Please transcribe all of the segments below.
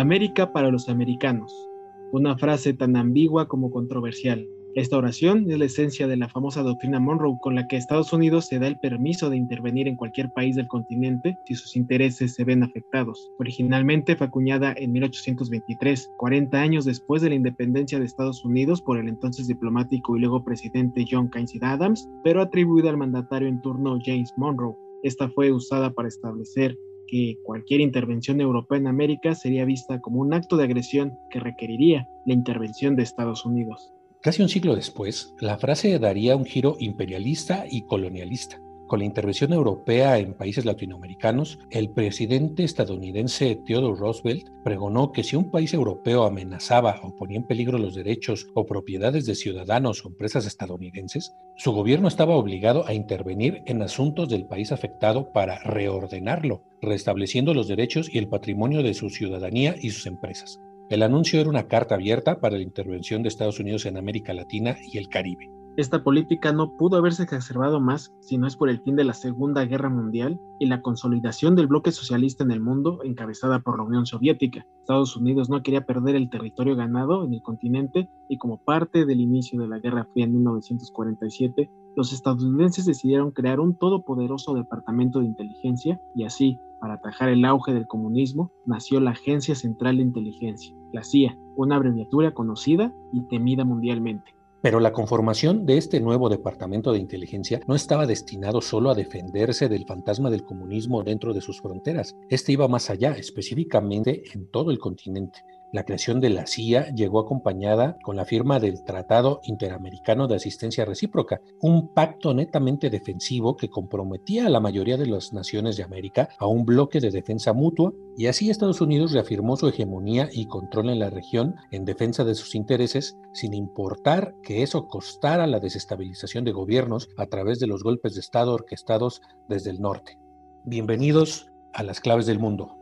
América para los americanos. Una frase tan ambigua como controversial. Esta oración es la esencia de la famosa doctrina Monroe con la que Estados Unidos se da el permiso de intervenir en cualquier país del continente si sus intereses se ven afectados. Originalmente fue acuñada en 1823, 40 años después de la independencia de Estados Unidos por el entonces diplomático y luego presidente John Quincy Adams, pero atribuida al mandatario en turno James Monroe. Esta fue usada para establecer que cualquier intervención europea en América sería vista como un acto de agresión que requeriría la intervención de Estados Unidos. Casi un siglo después, la frase daría un giro imperialista y colonialista. Con la intervención europea en países latinoamericanos, el presidente estadounidense Theodore Roosevelt pregonó que si un país europeo amenazaba o ponía en peligro los derechos o propiedades de ciudadanos o empresas estadounidenses, su gobierno estaba obligado a intervenir en asuntos del país afectado para reordenarlo, restableciendo los derechos y el patrimonio de su ciudadanía y sus empresas. El anuncio era una carta abierta para la intervención de Estados Unidos en América Latina y el Caribe. Esta política no pudo haberse exacerbado más si no es por el fin de la Segunda Guerra Mundial y la consolidación del bloque socialista en el mundo encabezada por la Unión Soviética. Estados Unidos no quería perder el territorio ganado en el continente y como parte del inicio de la Guerra Fría en 1947, los estadounidenses decidieron crear un todopoderoso departamento de inteligencia y así, para atajar el auge del comunismo, nació la Agencia Central de Inteligencia, la CIA, una abreviatura conocida y temida mundialmente. Pero la conformación de este nuevo departamento de inteligencia no estaba destinado solo a defenderse del fantasma del comunismo dentro de sus fronteras. Este iba más allá, específicamente en todo el continente. La creación de la CIA llegó acompañada con la firma del Tratado Interamericano de Asistencia Recíproca, un pacto netamente defensivo que comprometía a la mayoría de las naciones de América a un bloque de defensa mutua y así Estados Unidos reafirmó su hegemonía y control en la región en defensa de sus intereses sin importar que eso costara la desestabilización de gobiernos a través de los golpes de Estado orquestados desde el norte. Bienvenidos a las claves del mundo.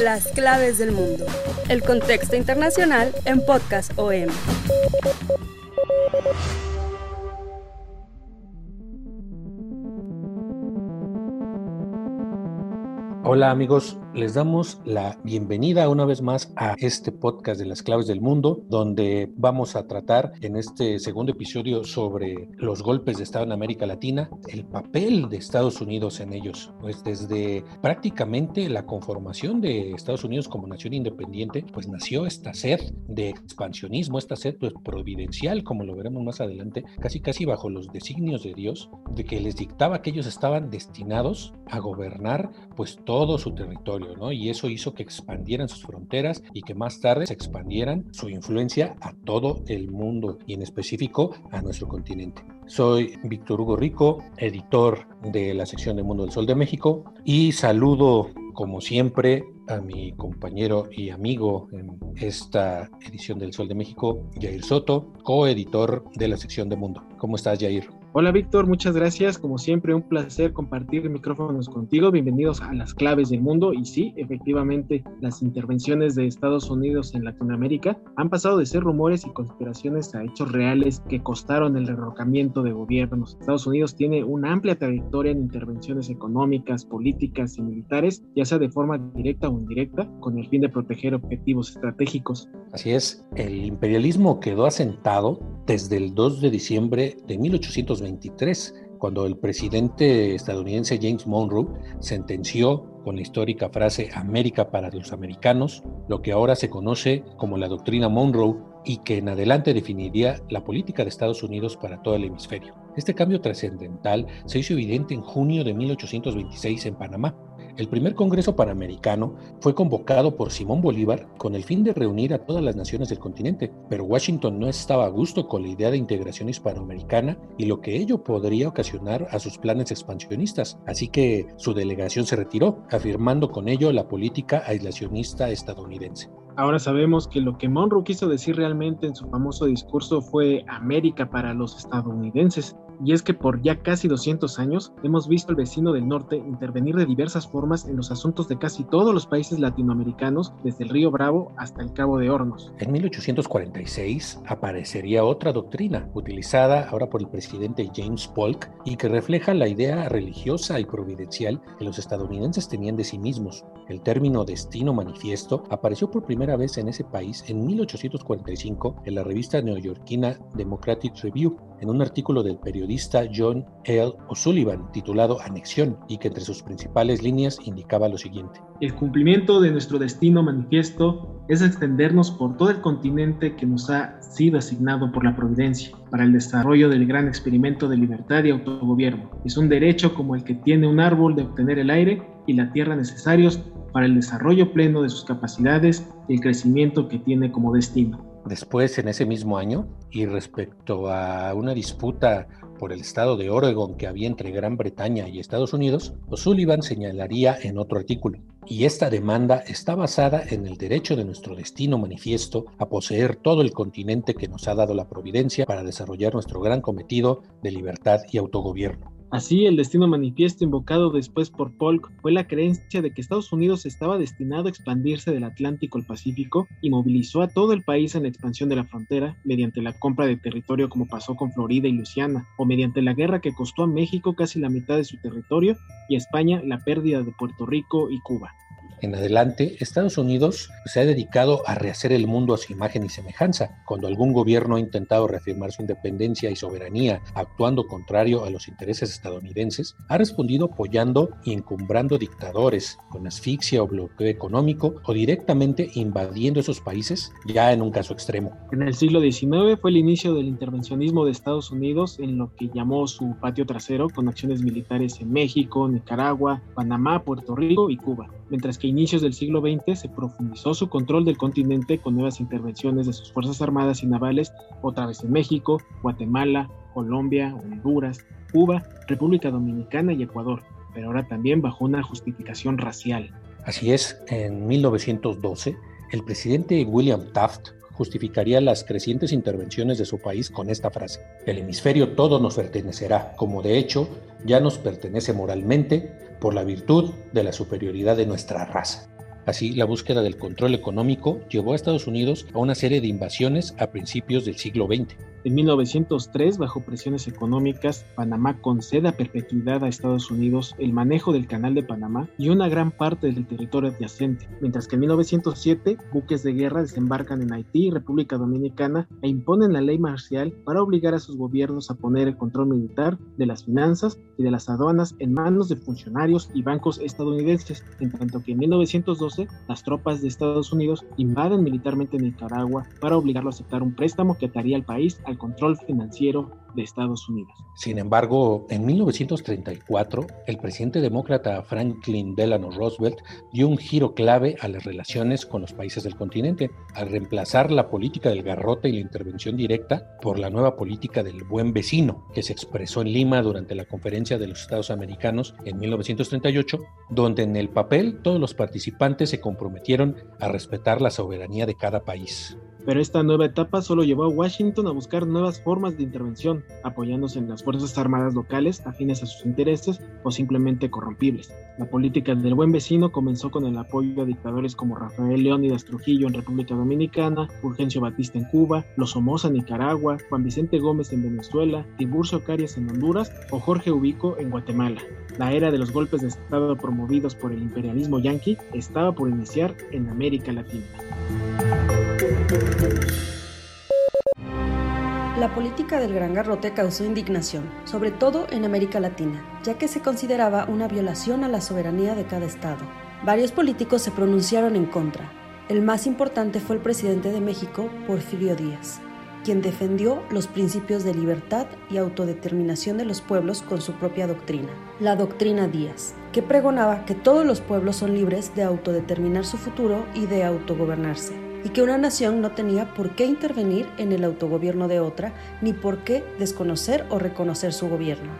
Las claves del mundo. El contexto internacional en Podcast OM. Hola amigos, les damos la bienvenida una vez más a este podcast de las claves del mundo, donde vamos a tratar en este segundo episodio sobre los golpes de Estado en América Latina, el papel de Estados Unidos en ellos, pues desde prácticamente la conformación de Estados Unidos como nación independiente, pues nació esta sed de expansionismo, esta sed pues, providencial, como lo veremos más adelante, casi casi bajo los designios de Dios, de que les dictaba que ellos estaban destinados a gobernar pues todo su territorio, ¿no? Y eso hizo que expandieran sus fronteras y que más tarde se expandieran su influencia a todo el mundo y en específico a nuestro continente. Soy Víctor Hugo Rico, editor de la sección de Mundo del Sol de México y saludo como siempre a mi compañero y amigo en esta edición del Sol de México, Jair Soto, coeditor de la sección de Mundo. ¿Cómo estás, Jair? Hola Víctor, muchas gracias. Como siempre, un placer compartir micrófonos contigo. Bienvenidos a las claves del mundo. Y sí, efectivamente, las intervenciones de Estados Unidos en Latinoamérica han pasado de ser rumores y conspiraciones a hechos reales que costaron el derrocamiento de gobiernos. Estados Unidos tiene una amplia trayectoria en intervenciones económicas, políticas y militares, ya sea de forma directa o indirecta, con el fin de proteger objetivos estratégicos. Así es, el imperialismo quedó asentado desde el 2 de diciembre de 1820 cuando el presidente estadounidense James Monroe sentenció con la histórica frase América para los americanos, lo que ahora se conoce como la doctrina Monroe y que en adelante definiría la política de Estados Unidos para todo el hemisferio. Este cambio trascendental se hizo evidente en junio de 1826 en Panamá, El primer Congreso Panamericano fue convocado por Simón Bolívar con el fin de reunir a todas las naciones del continente, pero Washington no estaba a gusto con la idea de integración hispanoamericana y lo que ello podría ocasionar a sus planes expansionistas, así que su delegación se retiró, afirmando con ello la política aislacionista estadounidense. Ahora sabemos que lo que Monroe quiso decir realmente en su famoso discurso fue América para los estadounidenses, y es que por ya casi 200 años hemos visto al vecino del norte intervenir de diversas formas en los asuntos de casi todos los países latinoamericanos, desde el río Bravo hasta el Cabo de Hornos. En 1846 aparecería otra doctrina, utilizada ahora por el presidente James Polk, y que refleja la idea religiosa y providencial que los estadounidenses tenían de sí mismos. El término destino manifiesto apareció por primera vez en ese país en 1845 en la revista neoyorquina Democratic Review, en un artículo del periodista John L. O'Sullivan titulado Anexión y que entre sus principales líneas indicaba lo siguiente. El cumplimiento de nuestro destino manifiesto es extendernos por todo el continente que nos ha sido asignado por la providencia para el desarrollo del gran experimento de libertad y autogobierno. Es un derecho como el que tiene un árbol de obtener el aire y la tierra necesarios para el desarrollo pleno de sus capacidades y el crecimiento que tiene como destino. Después, en ese mismo año, y respecto a una disputa por el estado de Oregon que había entre Gran Bretaña y Estados Unidos, O'Sullivan señalaría en otro artículo, y esta demanda está basada en el derecho de nuestro destino manifiesto a poseer todo el continente que nos ha dado la providencia para desarrollar nuestro gran cometido de libertad y autogobierno. Así, el destino manifiesto invocado después por Polk fue la creencia de que Estados Unidos estaba destinado a expandirse del Atlántico al Pacífico y movilizó a todo el país en la expansión de la frontera mediante la compra de territorio como pasó con Florida y Luisiana, o mediante la guerra que costó a México casi la mitad de su territorio y a España la pérdida de Puerto Rico y Cuba en adelante, Estados Unidos se ha dedicado a rehacer el mundo a su imagen y semejanza. Cuando algún gobierno ha intentado reafirmar su independencia y soberanía actuando contrario a los intereses estadounidenses, ha respondido apoyando y encumbrando dictadores con asfixia o bloqueo económico o directamente invadiendo esos países, ya en un caso extremo. En el siglo XIX fue el inicio del intervencionismo de Estados Unidos en lo que llamó su patio trasero con acciones militares en México, Nicaragua, Panamá, Puerto Rico y Cuba mientras que inicios del siglo XX se profundizó su control del continente con nuevas intervenciones de sus Fuerzas Armadas y Navales, otra vez en México, Guatemala, Colombia, Honduras, Cuba, República Dominicana y Ecuador, pero ahora también bajo una justificación racial. Así es, en 1912, el presidente William Taft justificaría las crecientes intervenciones de su país con esta frase, el hemisferio todo nos pertenecerá, como de hecho ya nos pertenece moralmente por la virtud de la superioridad de nuestra raza. Así, la búsqueda del control económico llevó a Estados Unidos a una serie de invasiones a principios del siglo XX. En 1903, bajo presiones económicas, Panamá concede a perpetuidad a Estados Unidos el manejo del Canal de Panamá y una gran parte del territorio adyacente, mientras que en 1907 buques de guerra desembarcan en Haití y República Dominicana e imponen la ley marcial para obligar a sus gobiernos a poner el control militar de las finanzas y de las aduanas en manos de funcionarios y bancos estadounidenses, en tanto que en 1912 las tropas de Estados Unidos invaden militarmente Nicaragua para obligarlo a aceptar un préstamo que ataría al país al control financiero de Estados Unidos. Sin embargo, en 1934, el presidente demócrata Franklin Delano Roosevelt dio un giro clave a las relaciones con los países del continente, al reemplazar la política del garrote y la intervención directa por la nueva política del buen vecino, que se expresó en Lima durante la Conferencia de los Estados Americanos en 1938, donde en el papel todos los participantes se comprometieron a respetar la soberanía de cada país. Pero esta nueva etapa solo llevó a Washington a buscar nuevas formas de intervención, apoyándose en las Fuerzas Armadas locales afines a sus intereses o simplemente corrompibles. La política del buen vecino comenzó con el apoyo a dictadores como Rafael Leónidas Trujillo en República Dominicana, Fulgencio Batista en Cuba, Los Somoza en Nicaragua, Juan Vicente Gómez en Venezuela, Tiburcio Carias en Honduras o Jorge Ubico en Guatemala. La era de los golpes de Estado promovidos por el imperialismo yanqui estaba por iniciar en América Latina. La política del Gran Garrote causó indignación, sobre todo en América Latina, ya que se consideraba una violación a la soberanía de cada estado. Varios políticos se pronunciaron en contra. El más importante fue el presidente de México, Porfirio Díaz. quien defendió los principios de libertad y autodeterminación de los pueblos con su propia doctrina, la doctrina Díaz, que pregonaba que todos los pueblos son libres de autodeterminar su futuro y de autogobernarse, y que una nación no tenía por qué intervenir en el autogobierno de otra, ni por qué desconocer o reconocer su gobierno.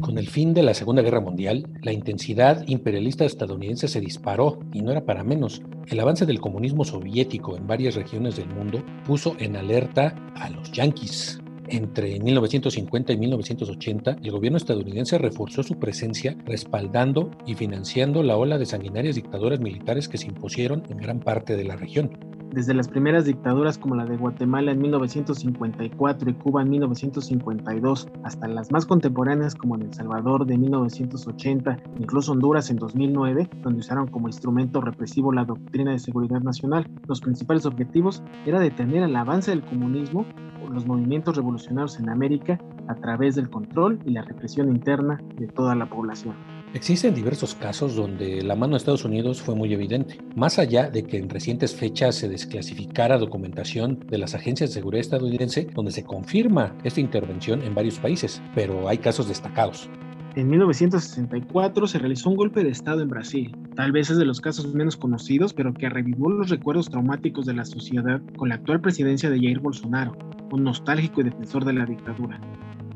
Con el fin de la Segunda Guerra Mundial, la intensidad imperialista estadounidense se disparó y no era para menos. El avance del comunismo soviético en varias regiones del mundo puso en alerta a los yanquis. Entre 1950 y 1980, el gobierno estadounidense reforzó su presencia respaldando y financiando la ola de sanguinarias dictaduras militares que se impusieron en gran parte de la región desde las primeras dictaduras como la de Guatemala en 1954 y Cuba en 1952, hasta las más contemporáneas como en El Salvador de 1980, incluso Honduras en 2009, donde usaron como instrumento represivo la doctrina de seguridad nacional. Los principales objetivos era detener el avance del comunismo o los movimientos revolucionarios en América a través del control y la represión interna de toda la población. Existen diversos casos donde la mano de Estados Unidos fue muy evidente, más allá de que en recientes fechas se desclasificara documentación de las agencias de seguridad estadounidense donde se confirma esta intervención en varios países, pero hay casos destacados. En 1964 se realizó un golpe de Estado en Brasil. Tal vez es de los casos menos conocidos, pero que revivió los recuerdos traumáticos de la sociedad con la actual presidencia de Jair Bolsonaro, un nostálgico y defensor de la dictadura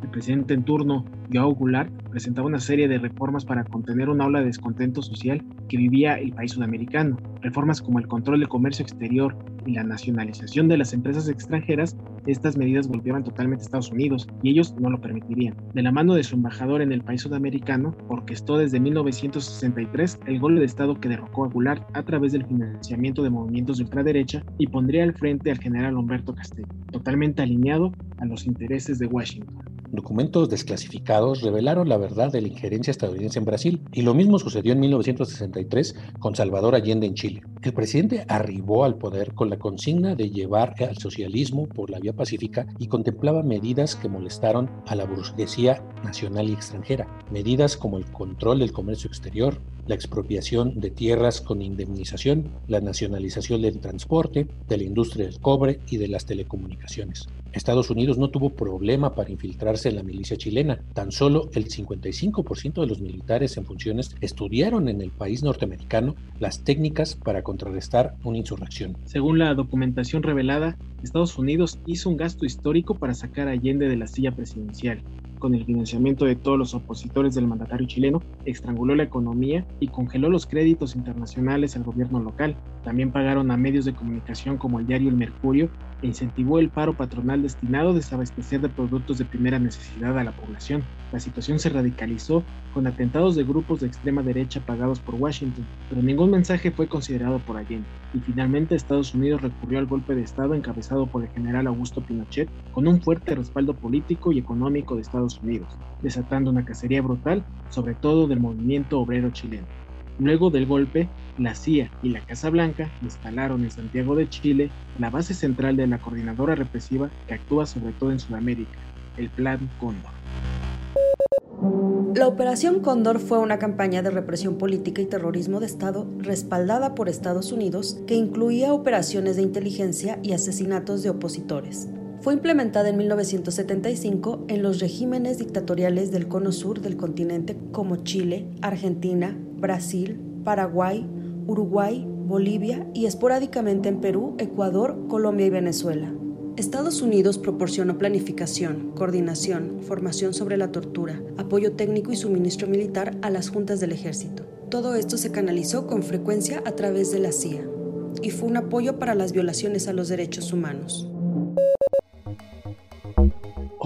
el presidente en turno, Joao Goulart, presentaba una serie de reformas para contener una ola de descontento social que vivía el país sudamericano. Reformas como el control del comercio exterior y la nacionalización de las empresas extranjeras, estas medidas golpeaban totalmente a Estados Unidos y ellos no lo permitirían. De la mano de su embajador en el país sudamericano, orquestó desde 1963 el golpe de Estado que derrocó a Goulart a través del financiamiento de movimientos de ultraderecha y pondría al frente al general Humberto Castello, totalmente alineado a los intereses de Washington. Documentos desclasificados revelaron la verdad de la injerencia estadounidense en Brasil y lo mismo sucedió en 1963 con Salvador Allende en Chile. El presidente arribó al poder con la consigna de llevar al socialismo por la vía pacífica y contemplaba medidas que molestaron a la burguesía nacional y extranjera, medidas como el control del comercio exterior, la expropiación de tierras con indemnización, la nacionalización del transporte, de la industria del cobre y de las telecomunicaciones. Estados Unidos no tuvo problema para infiltrarse en la milicia chilena. Tan solo el 55% de los militares en funciones estudiaron en el país norteamericano las técnicas para contrarrestar una insurrección. Según la documentación revelada, Estados Unidos hizo un gasto histórico para sacar a Allende de la silla presidencial con el financiamiento de todos los opositores del mandatario chileno, estranguló la economía y congeló los créditos internacionales al gobierno local. También pagaron a medios de comunicación como el diario El Mercurio e incentivó el paro patronal destinado a desabastecer de productos de primera necesidad a la población. La situación se radicalizó con atentados de grupos de extrema derecha pagados por Washington, pero ningún mensaje fue considerado por Allende, y finalmente Estados Unidos recurrió al golpe de Estado encabezado por el general Augusto Pinochet con un fuerte respaldo político y económico de Estados Unidos, desatando una cacería brutal, sobre todo del movimiento obrero chileno. Luego del golpe, la CIA y la Casa Blanca instalaron en Santiago de Chile la base central de la coordinadora represiva que actúa sobre todo en Sudamérica, el Plan Cóndor. La Operación Cóndor fue una campaña de represión política y terrorismo de Estado respaldada por Estados Unidos que incluía operaciones de inteligencia y asesinatos de opositores. Fue implementada en 1975 en los regímenes dictatoriales del cono sur del continente como Chile, Argentina, Brasil, Paraguay, Uruguay, Bolivia y esporádicamente en Perú, Ecuador, Colombia y Venezuela. Estados Unidos proporcionó planificación, coordinación, formación sobre la tortura, apoyo técnico y suministro militar a las juntas del ejército. Todo esto se canalizó con frecuencia a través de la CIA y fue un apoyo para las violaciones a los derechos humanos.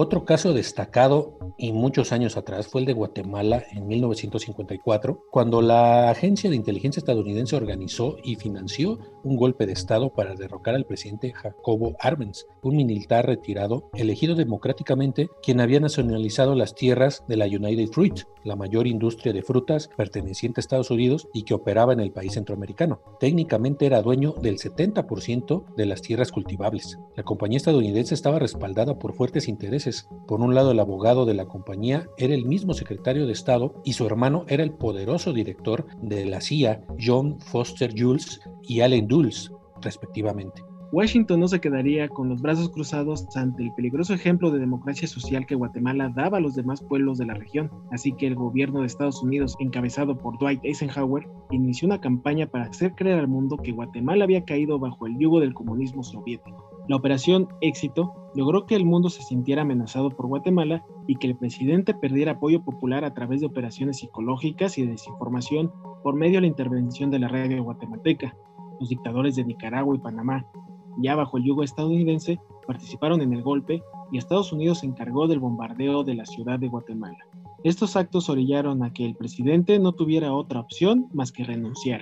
Otro caso destacado y muchos años atrás fue el de Guatemala en 1954, cuando la agencia de inteligencia estadounidense organizó y financió un golpe de Estado para derrocar al presidente Jacobo Arbenz, un militar retirado elegido democráticamente quien había nacionalizado las tierras de la United Fruit, la mayor industria de frutas perteneciente a Estados Unidos y que operaba en el país centroamericano. Técnicamente era dueño del 70% de las tierras cultivables. La compañía estadounidense estaba respaldada por fuertes intereses. Por un lado, el abogado de la compañía era el mismo secretario de Estado y su hermano era el poderoso director de la CIA, John Foster Jules y Allen Respectivamente. Washington no se quedaría con los brazos cruzados ante el peligroso ejemplo de democracia social que Guatemala daba a los demás pueblos de la región, así que el gobierno de Estados Unidos, encabezado por Dwight Eisenhower, inició una campaña para hacer creer al mundo que Guatemala había caído bajo el yugo del comunismo soviético. La operación Éxito logró que el mundo se sintiera amenazado por Guatemala y que el presidente perdiera apoyo popular a través de operaciones psicológicas y de desinformación por medio de la intervención de la radio guatemalteca. Dictadores de Nicaragua y Panamá ya bajo el yugo estadounidense, participaron en el golpe y Estados Unidos se encargó del bombardeo de la ciudad de Guatemala. Estos actos orillaron a que el presidente no tuviera otra opción más que renunciar.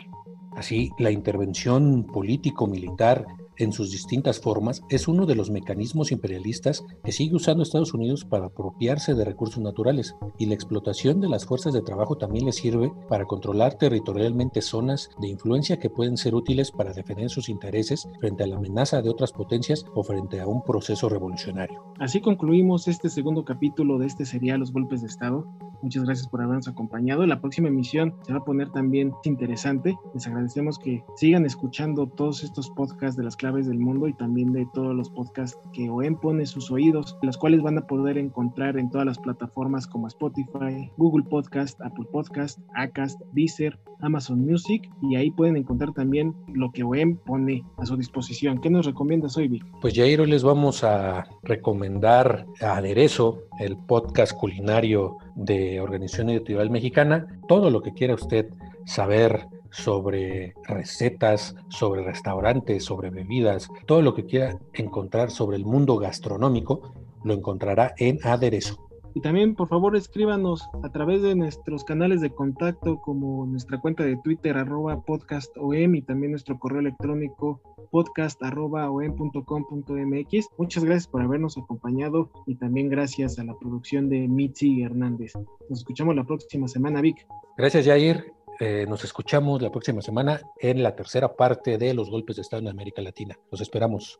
Así, la intervención político-militar en sus distintas formas, es uno de los mecanismos imperialistas que sigue usando Estados Unidos para apropiarse de recursos naturales y la explotación de las fuerzas de trabajo también le sirve para controlar territorialmente zonas de influencia que pueden ser útiles para defender sus intereses frente a la amenaza de otras potencias o frente a un proceso revolucionario. Así concluimos este segundo capítulo de este serial Los Golpes de Estado. Muchas gracias por habernos acompañado. La próxima emisión se va a poner también interesante. Les agradecemos que sigan escuchando todos estos podcasts de las claves del mundo y también de todos los podcasts que OEM pone sus oídos, los cuales van a poder encontrar en todas las plataformas como Spotify, Google Podcast, Apple Podcast, Acast, Deezer, Amazon Music y ahí pueden encontrar también lo que OEM pone a su disposición. ¿Qué nos recomiendas hoy, Vic? Pues Jairo, les vamos a recomendar a Aderezo, el podcast culinario de Organización Editorial Mexicana, todo lo que quiera usted saber sobre recetas, sobre restaurantes, sobre bebidas, todo lo que quiera encontrar sobre el mundo gastronómico, lo encontrará en Aderezo. Y también, por favor, escríbanos a través de nuestros canales de contacto, como nuestra cuenta de Twitter, arroba podcastom, y también nuestro correo electrónico podcast arroba mx. Muchas gracias por habernos acompañado y también gracias a la producción de Mitzi Hernández. Nos escuchamos la próxima semana, Vic. Gracias, Jair. Eh, nos escuchamos la próxima semana en la tercera parte de los golpes de Estado en América Latina. Los esperamos.